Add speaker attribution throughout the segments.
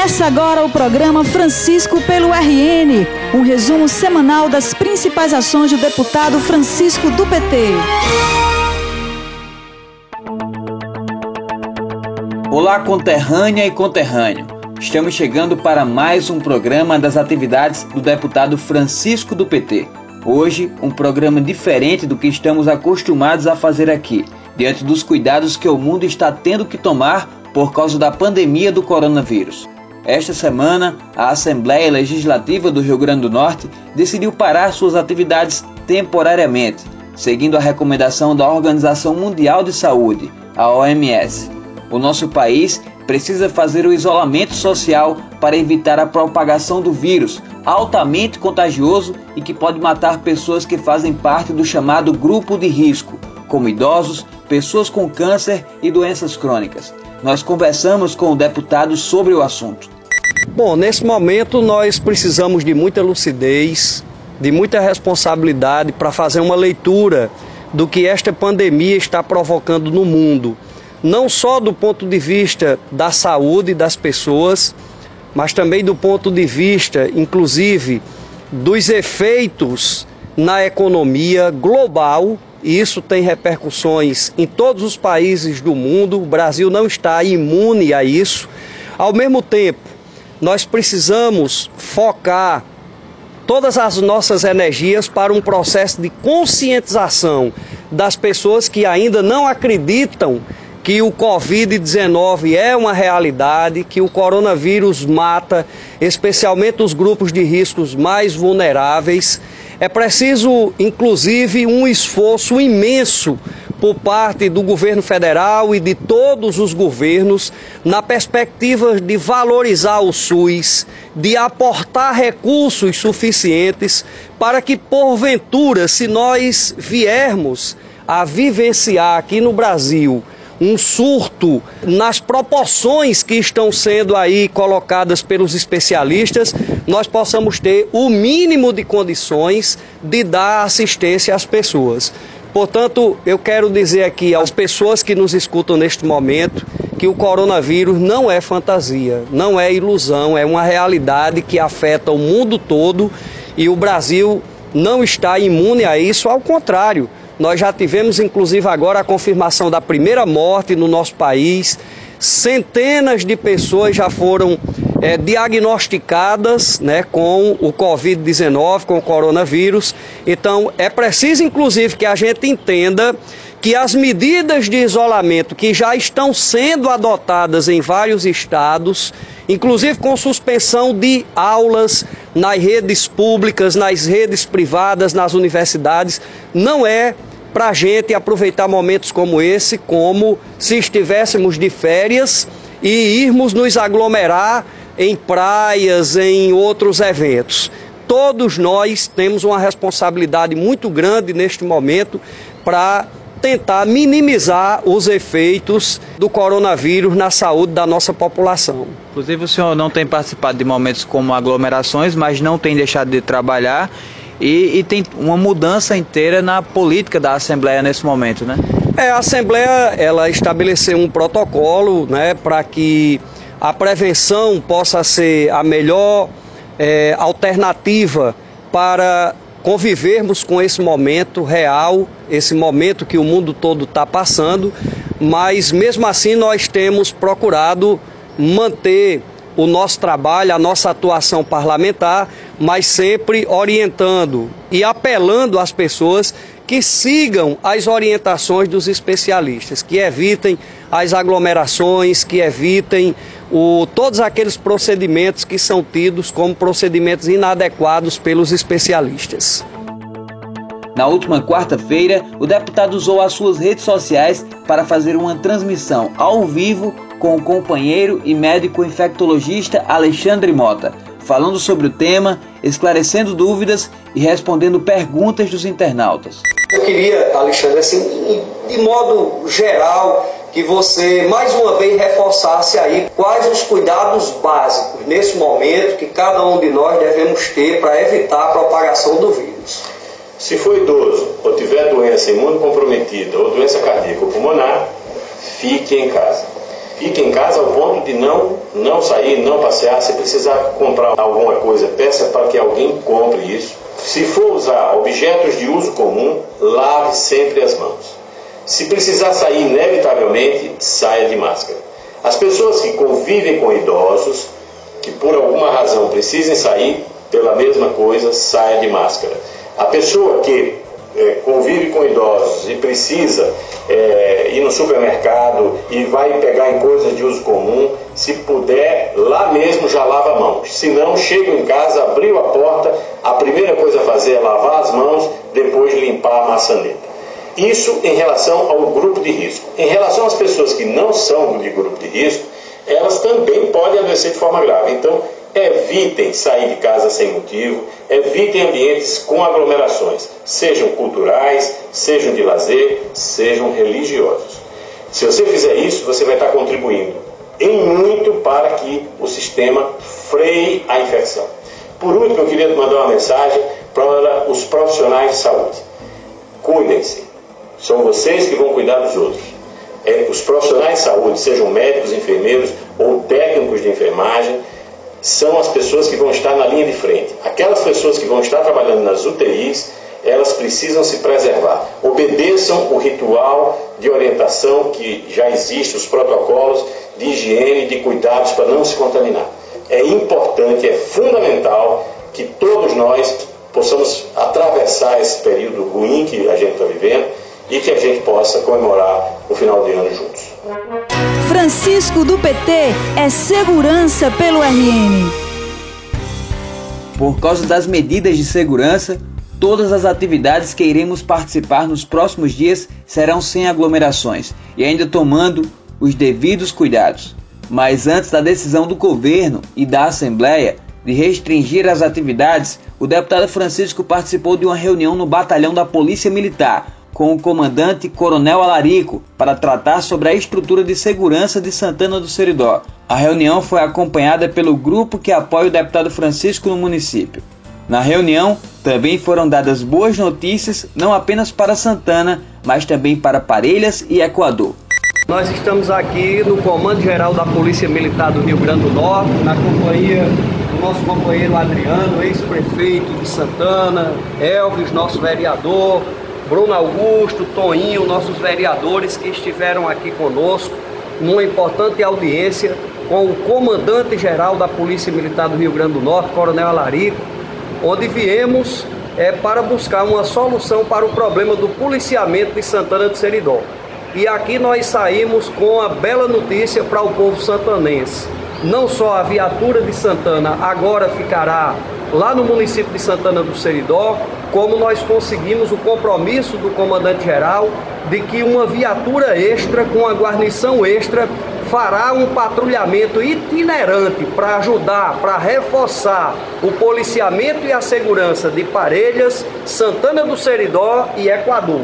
Speaker 1: Começa agora o programa Francisco pelo RN, um resumo semanal das principais ações do deputado Francisco do PT.
Speaker 2: Olá, conterrânea e conterrâneo. Estamos chegando para mais um programa das atividades do deputado Francisco do PT. Hoje, um programa diferente do que estamos acostumados a fazer aqui, diante dos cuidados que o mundo está tendo que tomar por causa da pandemia do coronavírus. Esta semana, a Assembleia Legislativa do Rio Grande do Norte decidiu parar suas atividades temporariamente, seguindo a recomendação da Organização Mundial de Saúde, a OMS. O nosso país precisa fazer o isolamento social para evitar a propagação do vírus, altamente contagioso e que pode matar pessoas que fazem parte do chamado grupo de risco, como idosos, pessoas com câncer e doenças crônicas. Nós conversamos com o deputado sobre o assunto.
Speaker 3: Bom, nesse momento nós precisamos de muita lucidez, de muita responsabilidade para fazer uma leitura do que esta pandemia está provocando no mundo, não só do ponto de vista da saúde das pessoas, mas também do ponto de vista, inclusive, dos efeitos na economia global e isso tem repercussões em todos os países do mundo. O Brasil não está imune a isso. Ao mesmo tempo, nós precisamos focar todas as nossas energias para um processo de conscientização das pessoas que ainda não acreditam que o Covid-19 é uma realidade, que o coronavírus mata, especialmente os grupos de riscos mais vulneráveis é preciso, inclusive, um esforço imenso por parte do governo federal e de todos os governos na perspectiva de valorizar o SUS, de aportar recursos suficientes para que, porventura, se nós viermos a vivenciar aqui no Brasil um surto nas proporções que estão sendo aí colocadas pelos especialistas, nós possamos ter o mínimo de condições de dar assistência às pessoas. Portanto, eu quero dizer aqui às pessoas que nos escutam neste momento que o coronavírus não é fantasia, não é ilusão, é uma realidade que afeta o mundo todo e o Brasil não está imune a isso, ao contrário. Nós já tivemos, inclusive, agora a confirmação da primeira morte no nosso país. Centenas de pessoas já foram é, diagnosticadas né, com o Covid-19, com o coronavírus. Então, é preciso, inclusive, que a gente entenda que as medidas de isolamento que já estão sendo adotadas em vários estados, inclusive com suspensão de aulas nas redes públicas, nas redes privadas, nas universidades, não é para a gente aproveitar momentos como esse, como se estivéssemos de férias e irmos nos aglomerar em praias, em outros eventos. Todos nós temos uma responsabilidade muito grande neste momento para tentar minimizar os efeitos do coronavírus na saúde da nossa população.
Speaker 2: Inclusive, o senhor não tem participado de momentos como aglomerações, mas não tem deixado de trabalhar e, e, tem uma mudança inteira na política da Assembleia nesse momento, né?
Speaker 3: É, a Assembleia ela estabeleceu um protocolo, né, para que a prevenção possa ser a melhor é, alternativa para convivermos com esse momento real, esse momento que o mundo todo está passando, mas mesmo assim nós temos procurado manter o nosso trabalho, a nossa atuação parlamentar, mas sempre orientando e apelando às pessoas que sigam as orientações dos especialistas, que evitem as aglomerações, que evitem o, todos aqueles procedimentos que são tidos como procedimentos inadequados pelos especialistas.
Speaker 2: Na última quarta-feira, o deputado usou as suas redes sociais para fazer uma transmissão ao vivo com o companheiro e médico infectologista Alexandre Mota, falando sobre o tema, esclarecendo dúvidas e respondendo perguntas dos internautas.
Speaker 3: Eu queria, Alexandre, assim, de modo geral, que você mais uma vez reforçasse aí quais os cuidados básicos nesse momento que cada um de nós devemos ter para evitar a propagação do vírus.
Speaker 4: Se for idoso ou tiver doença imunocomprometida ou doença cardíaca ou pulmonar, fique em casa. Fique em casa ao ponto de não, não sair, não passear. Se precisar comprar alguma coisa, peça para que alguém compre isso. Se for usar objetos de uso comum, lave sempre as mãos. Se precisar sair inevitavelmente, saia de máscara. As pessoas que convivem com idosos, que por alguma razão precisem sair pela mesma coisa, saia de máscara. A pessoa que é, convive com idosos e precisa é, ir no supermercado e vai pegar em coisas de uso comum, se puder, lá mesmo já lava a mão. Se não, chega em casa, abriu a porta, a primeira coisa a fazer é lavar as mãos, depois limpar a maçaneta. Isso em relação ao grupo de risco. Em relação às pessoas que não são de grupo de risco, elas também podem adoecer de forma grave. Então, evitem sair de casa sem motivo, evitem ambientes com aglomerações, sejam culturais, sejam de lazer, sejam religiosos. Se você fizer isso, você vai estar contribuindo em muito para que o sistema freie a infecção. Por último, eu queria mandar uma mensagem para os profissionais de saúde. Cuidem-se. São vocês que vão cuidar dos outros. É, os profissionais de saúde, sejam médicos, enfermeiros ou técnicos de enfermagem, são as pessoas que vão estar na linha de frente. Aquelas pessoas que vão estar trabalhando nas UTIs, elas precisam se preservar. Obedeçam o ritual de orientação que já existe, os protocolos de higiene de cuidados para não se contaminar. É importante, é fundamental que todos nós possamos atravessar esse período ruim que a gente está vivendo e que a gente possa comemorar o final de ano juntos.
Speaker 1: Francisco do PT é segurança pelo RN.
Speaker 2: Por causa das medidas de segurança, todas as atividades que iremos participar nos próximos dias serão sem aglomerações e ainda tomando os devidos cuidados. Mas antes da decisão do governo e da Assembleia de restringir as atividades, o deputado Francisco participou de uma reunião no batalhão da Polícia Militar com o comandante Coronel Alarico para tratar sobre a estrutura de segurança de Santana do Seridó. A reunião foi acompanhada pelo grupo que apoia o deputado Francisco no município. Na reunião, também foram dadas boas notícias não apenas para Santana, mas também para Parelhas e Equador.
Speaker 3: Nós estamos aqui no Comando Geral da Polícia Militar do Rio Grande do Norte, na companhia do nosso companheiro Adriano, ex-prefeito de Santana, Elvis, nosso vereador, Bruno Augusto, Toinho, nossos vereadores que estiveram aqui conosco numa importante audiência com o comandante-geral da Polícia Militar do Rio Grande do Norte, Coronel Alarico, onde viemos é, para buscar uma solução para o problema do policiamento de Santana de Seridó. E aqui nós saímos com a bela notícia para o povo santanense. Não só a viatura de Santana agora ficará lá no município de Santana do Seridó, como nós conseguimos o compromisso do comandante-geral de que uma viatura extra, com a guarnição extra, fará um patrulhamento itinerante para ajudar, para reforçar o policiamento e a segurança de Parelhas, Santana do Seridó e Equador.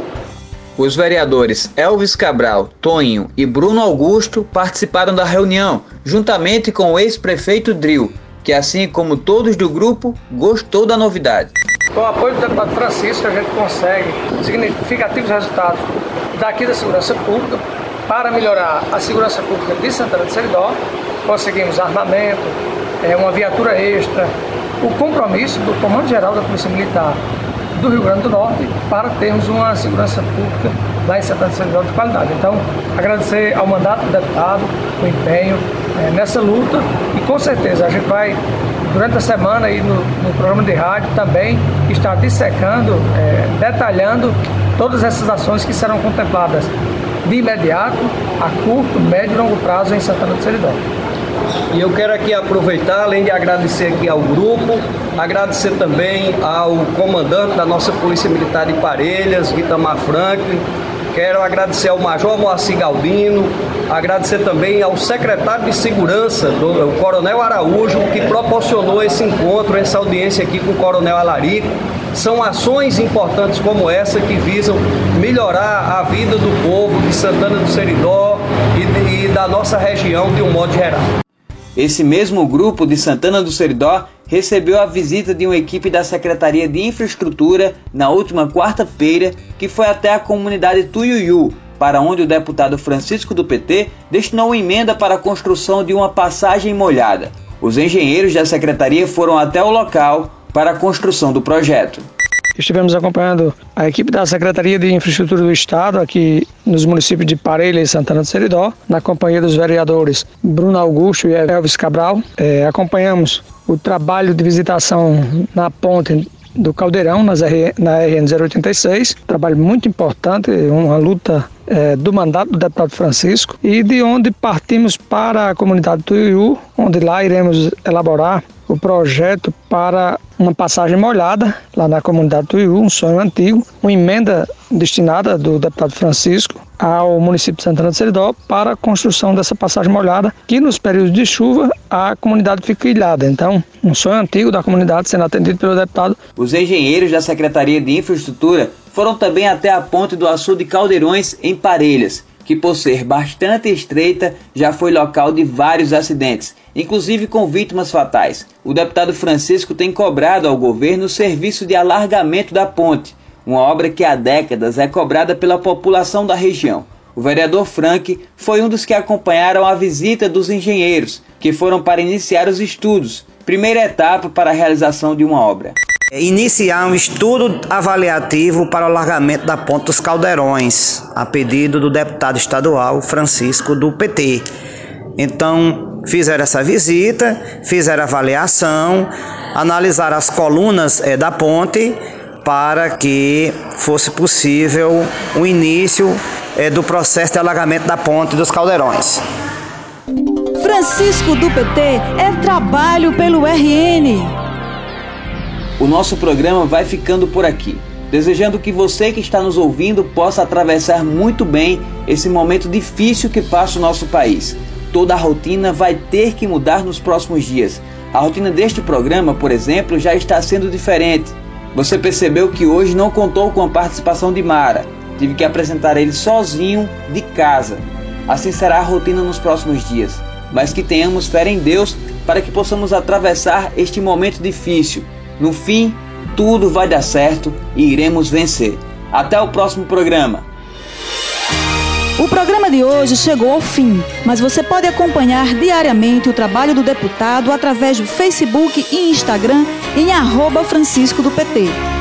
Speaker 2: Os vereadores Elvis Cabral, Toninho e Bruno Augusto participaram da reunião, juntamente com o ex-prefeito Dril, que assim como todos do grupo, gostou da novidade.
Speaker 5: Com o apoio do deputado Francisco, a gente consegue significativos resultados daqui da segurança pública para melhorar a segurança pública de Santana de Seridó. Conseguimos armamento, é, uma viatura extra, o compromisso do Comando Geral da Polícia Militar do Rio Grande do Norte para termos uma segurança pública lá em Santana de Seridó de qualidade. Então, agradecer ao mandato do deputado, o empenho é, nessa luta e com certeza a gente vai durante a semana aí no, no programa de rádio também está dissecando, é, detalhando todas essas ações que serão contempladas de imediato, a curto, médio e longo prazo em Santana do Seridó.
Speaker 3: E eu quero aqui aproveitar, além de agradecer aqui ao grupo, agradecer também ao comandante da nossa Polícia Militar de Parelhas, Vitamar Franklin, Quero agradecer ao Major Moacir Galdino, agradecer também ao secretário de Segurança, do, o Coronel Araújo, que proporcionou esse encontro, essa audiência aqui com o Coronel Alarico. São ações importantes como essa que visam melhorar a vida do povo de Santana do Seridó e, e da nossa região de um modo geral.
Speaker 2: Esse mesmo grupo de Santana do Seridó recebeu a visita de uma equipe da Secretaria de Infraestrutura na última quarta-feira, que foi até a comunidade Tuiuiu, para onde o deputado Francisco do PT destinou emenda para a construção de uma passagem molhada. Os engenheiros da secretaria foram até o local para a construção do projeto.
Speaker 5: Estivemos acompanhando a equipe da Secretaria de Infraestrutura do Estado aqui nos municípios de Parelha e Santana do Seridó, na companhia dos vereadores Bruno Augusto e Elvis Cabral. É, acompanhamos o trabalho de visitação na ponte do Caldeirão, nas na RN 086. Trabalho muito importante, uma luta é, do mandato do deputado Francisco e de onde partimos para a comunidade do Tuiú, onde lá iremos elaborar o projeto para uma passagem molhada lá na comunidade do Iú, um sonho antigo, uma emenda destinada do deputado Francisco ao município de Santana de Seridó para a construção dessa passagem molhada, que nos períodos de chuva a comunidade fica ilhada. Então, um sonho antigo da comunidade sendo atendido pelo deputado.
Speaker 2: Os engenheiros da Secretaria de Infraestrutura foram também até a ponte do Açude de Caldeirões, em Parelhas, que por ser bastante estreita já foi local de vários acidentes, inclusive com vítimas fatais. O deputado Francisco tem cobrado ao governo o serviço de alargamento da ponte, uma obra que há décadas é cobrada pela população da região. O vereador Frank foi um dos que acompanharam a visita dos engenheiros, que foram para iniciar os estudos, primeira etapa para a realização de uma obra.
Speaker 6: É, iniciar um estudo avaliativo para o alargamento da Ponte dos Caldeirões, a pedido do deputado estadual Francisco do PT. Então, fizeram essa visita, fizeram avaliação, analisaram as colunas é, da ponte para que fosse possível o início é, do processo de alagamento da ponte dos Caldeirões.
Speaker 1: Francisco do PT é trabalho pelo RN.
Speaker 2: O nosso programa vai ficando por aqui. Desejando que você que está nos ouvindo possa atravessar muito bem esse momento difícil que passa o nosso país. Toda a rotina vai ter que mudar nos próximos dias. A rotina deste programa, por exemplo, já está sendo diferente. Você percebeu que hoje não contou com a participação de Mara. Tive que apresentar ele sozinho de casa. Assim será a rotina nos próximos dias. Mas que tenhamos fé em Deus para que possamos atravessar este momento difícil no fim, tudo vai dar certo e iremos vencer. Até o próximo programa.
Speaker 1: O programa de hoje chegou ao fim, mas você pode acompanhar diariamente o trabalho do deputado através do Facebook e Instagram em arroba Francisco do PT.